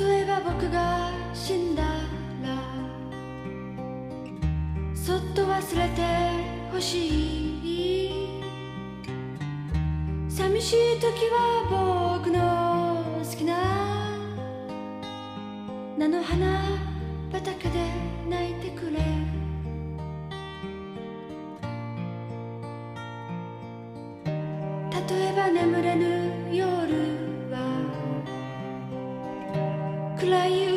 例えば僕が死んだらそっと忘れてほしい。寂しい時は僕の好きな菜の花畑で泣いてくれ。例えば眠れぬ夜は Lay you.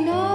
上着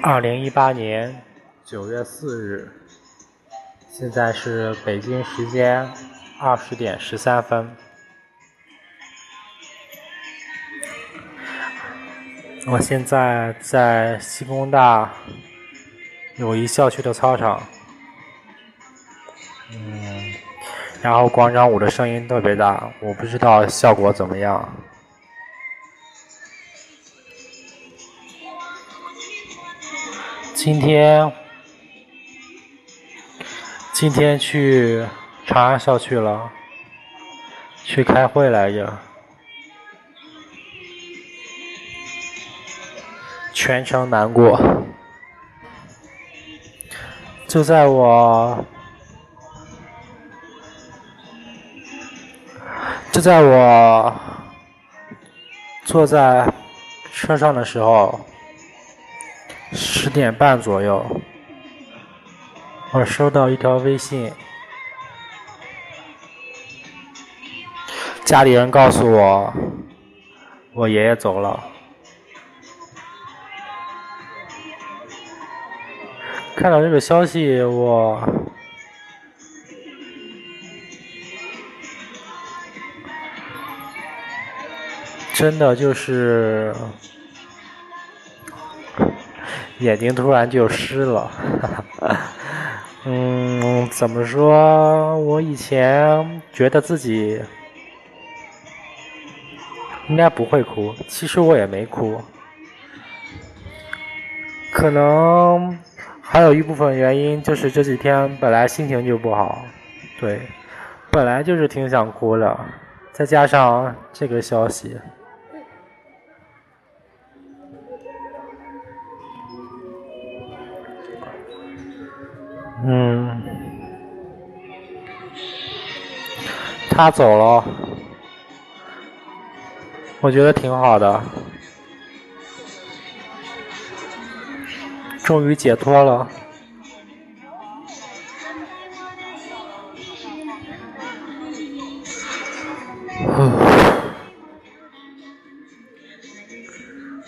二零一八年九月四日，现在是北京时间二十点十三分。我现在在西工大友谊校区的操场，嗯，然后广场舞的声音特别大，我不知道效果怎么样。今天，今天去长安校区了，去开会来着，全程难过。就在我，就在我坐在车上的时候。十点半左右，我收到一条微信，家里人告诉我，我爷爷走了。看到这个消息，我真的就是。眼睛突然就湿了，嗯，怎么说？我以前觉得自己应该不会哭，其实我也没哭，可能还有一部分原因就是这几天本来心情就不好，对，本来就是挺想哭的，再加上这个消息。他走了，我觉得挺好的，终于解脱了。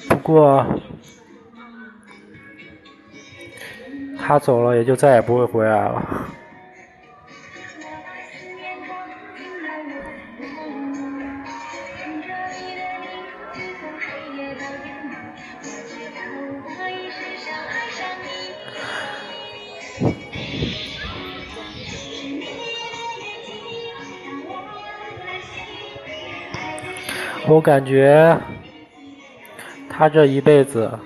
不过，他走了，也就再也不会回来了。我感觉他这一辈子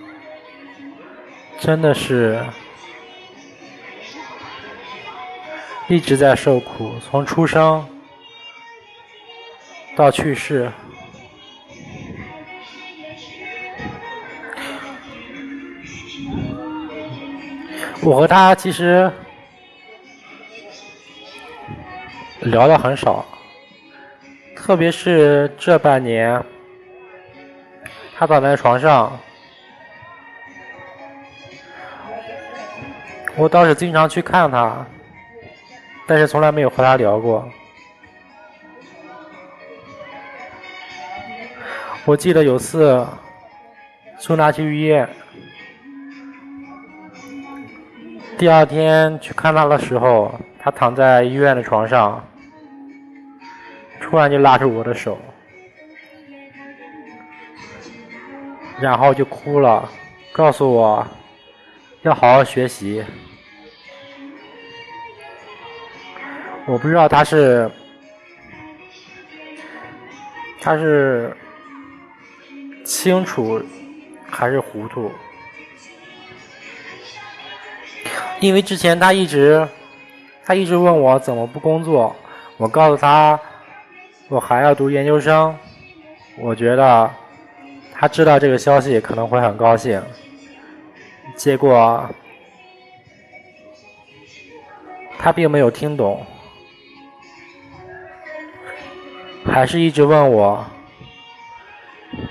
真的是一直在受苦，从出生到去世。我和他其实聊的很少。特别是这半年，他躺在床上，我倒是经常去看他，但是从来没有和他聊过。我记得有次送他去医院，第二天去看他的时候，他躺在医院的床上。突然就拉住我的手，然后就哭了，告诉我要好好学习。我不知道他是他是清楚还是糊涂，因为之前他一直他一直问我怎么不工作，我告诉他。我还要读研究生，我觉得他知道这个消息可能会很高兴，结果他并没有听懂，还是一直问我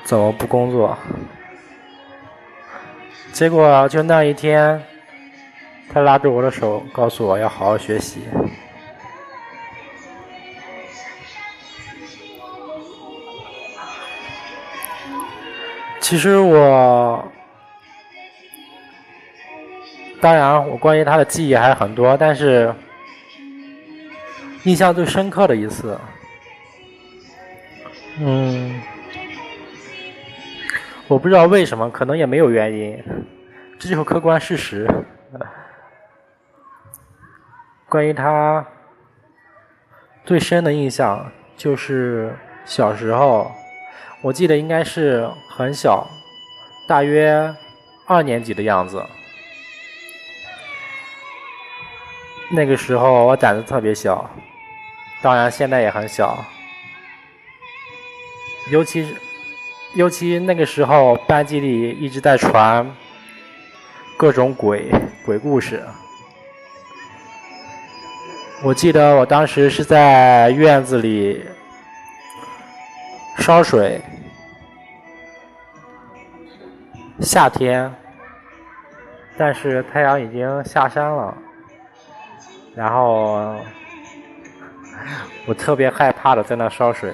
怎么不工作，结果就那一天，他拉着我的手，告诉我要好好学习。其实我，当然我关于他的记忆还很多，但是印象最深刻的一次，嗯，我不知道为什么，可能也没有原因，这就是客观事实。关于他最深的印象就是小时候。我记得应该是很小，大约二年级的样子。那个时候我胆子特别小，当然现在也很小。尤其是，尤其那个时候班级里一直在传各种鬼鬼故事。我记得我当时是在院子里。烧水，夏天，但是太阳已经下山了，然后我特别害怕的在那烧水，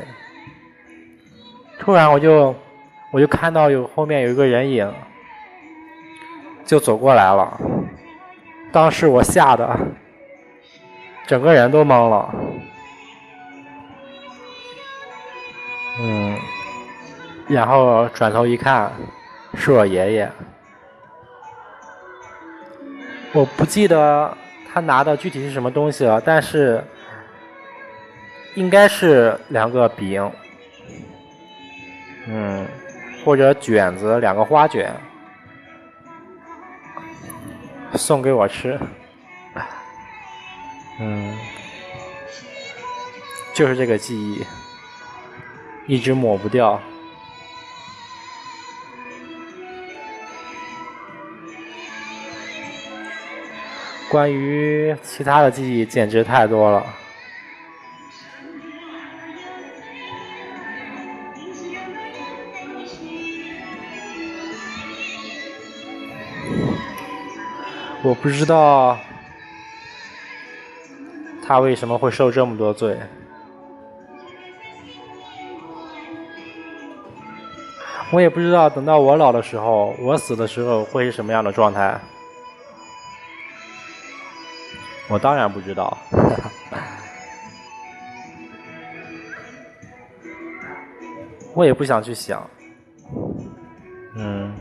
突然我就我就看到有后面有一个人影，就走过来了，当时我吓得整个人都懵了。嗯，然后转头一看，是我爷爷。我不记得他拿的具体是什么东西了，但是应该是两个饼，嗯，或者卷子，两个花卷，送给我吃。嗯，就是这个记忆。一直抹不掉。关于其他的记忆简直太多了。我不知道他为什么会受这么多罪。我也不知道等到我老的时候我死的时候会是什么样的状态。我当然不知道，我也不想去想。嗯。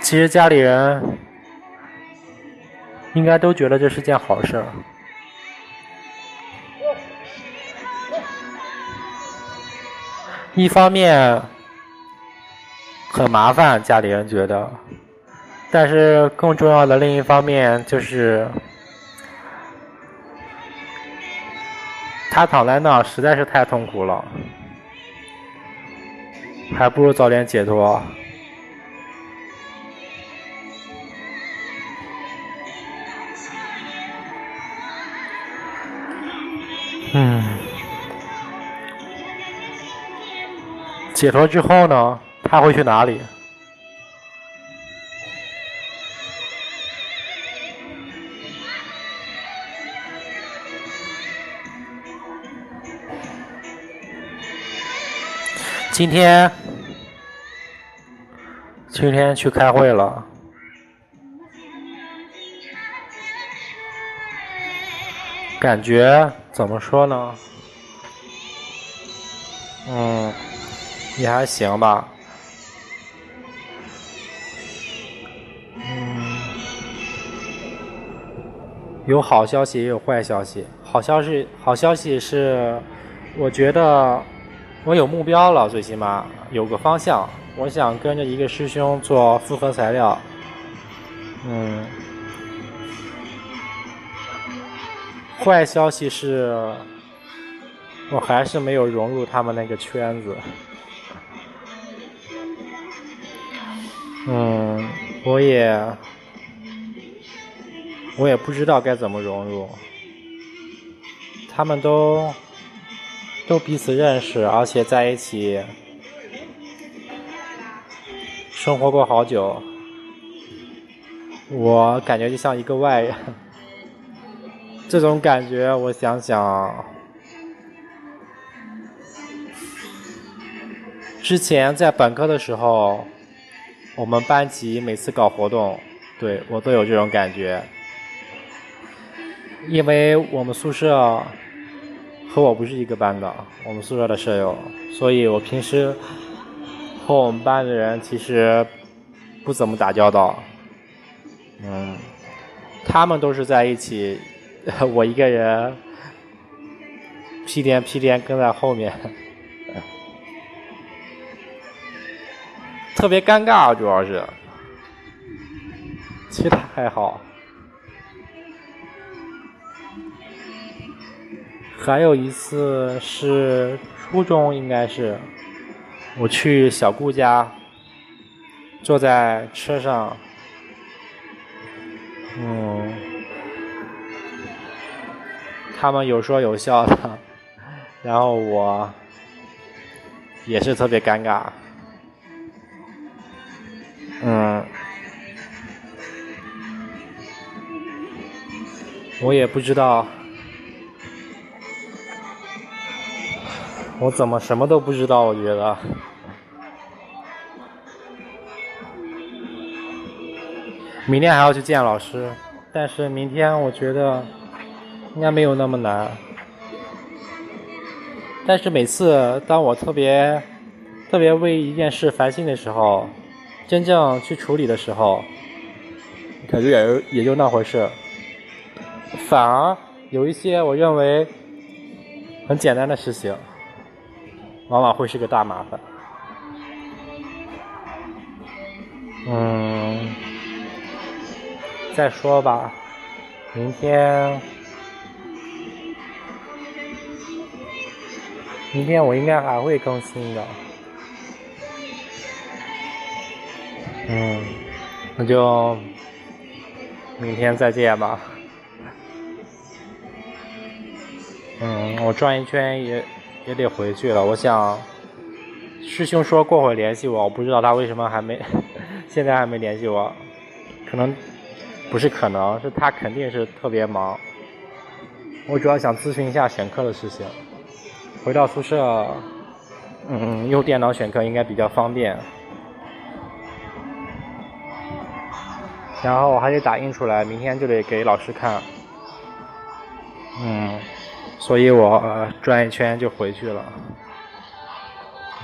其实家里人应该都觉得这是件好事。一方面很麻烦，家里人觉得，但是更重要的另一方面就是，他躺在那实在是太痛苦了，还不如早点解脱。嗯，解脱之后呢？他会去哪里？今天，今天去开会了。感觉怎么说呢？嗯，也还行吧。嗯，有好消息也有坏消息。好消息，好消息是，我觉得我有目标了，最起码有个方向。我想跟着一个师兄做复合材料。嗯。坏消息是，我还是没有融入他们那个圈子。嗯，我也，我也不知道该怎么融入。他们都都彼此认识，而且在一起生活过好久，我感觉就像一个外人。这种感觉，我想想，之前在本科的时候，我们班级每次搞活动，对我都有这种感觉，因为我们宿舍和我不是一个班的，我们宿舍的舍友，所以我平时和我们班的人其实不怎么打交道，嗯，他们都是在一起。我一个人屁颠屁颠跟在后面，特别尴尬，主要是，其他还好。还有一次是初中，应该是我去小顾家，坐在车上，嗯。他们有说有笑的，然后我也是特别尴尬，我也不知道，我怎么什么都不知道？我觉得，明天还要去见老师，但是明天我觉得。应该没有那么难，但是每次当我特别特别为一件事烦心的时候，真正去处理的时候，感觉也也就那回事，反而有一些我认为很简单的事情，往往会是个大麻烦。嗯，再说吧，明天。明天我应该还会更新的，嗯，那就明天再见吧。嗯，我转一圈也也得回去了。我想，师兄说过会联系我，我不知道他为什么还没，现在还没联系我，可能不是可能是他肯定是特别忙。我主要想咨询一下选课的事情。回到宿舍，嗯，用电脑选课应该比较方便。然后我还得打印出来，明天就得给老师看。嗯，所以我转一圈就回去了。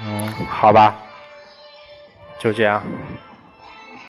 嗯，好吧，就这样。